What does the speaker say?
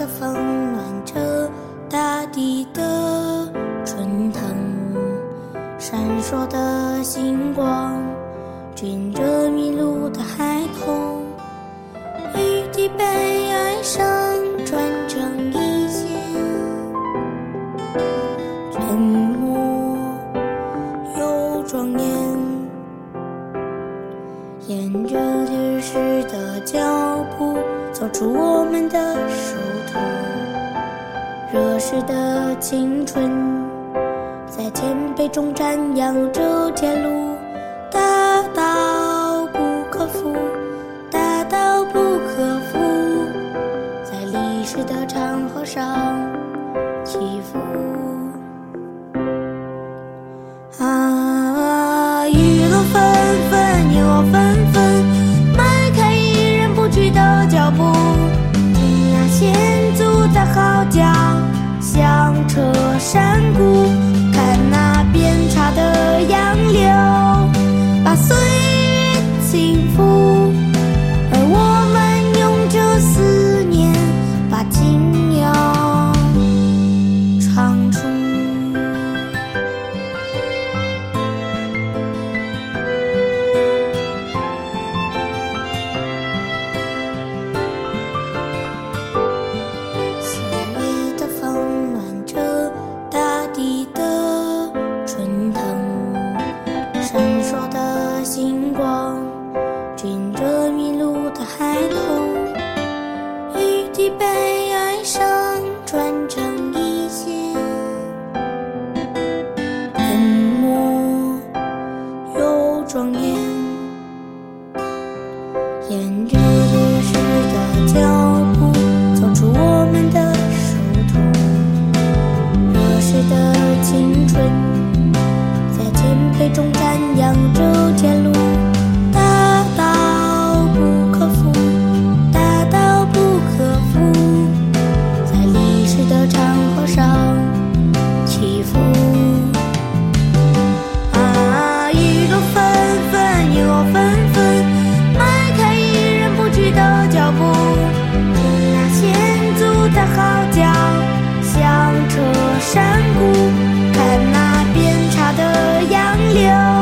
的风暖着大地的春藤，闪烁的星光，寻着迷路的孩童，雨滴被爱上转成一线，沉默又庄严。沿着历史的脚步，走出我们的手时。的青春，在谦卑中瞻仰着前路。大道不可负，大道不可负，在历史的长河上起伏。啊，雨落纷纷，又纷纷，山谷。庄严。沿着历史的脚步，走出我们的殊途。热血的青春，在前辈中赞扬着前路。的杨柳，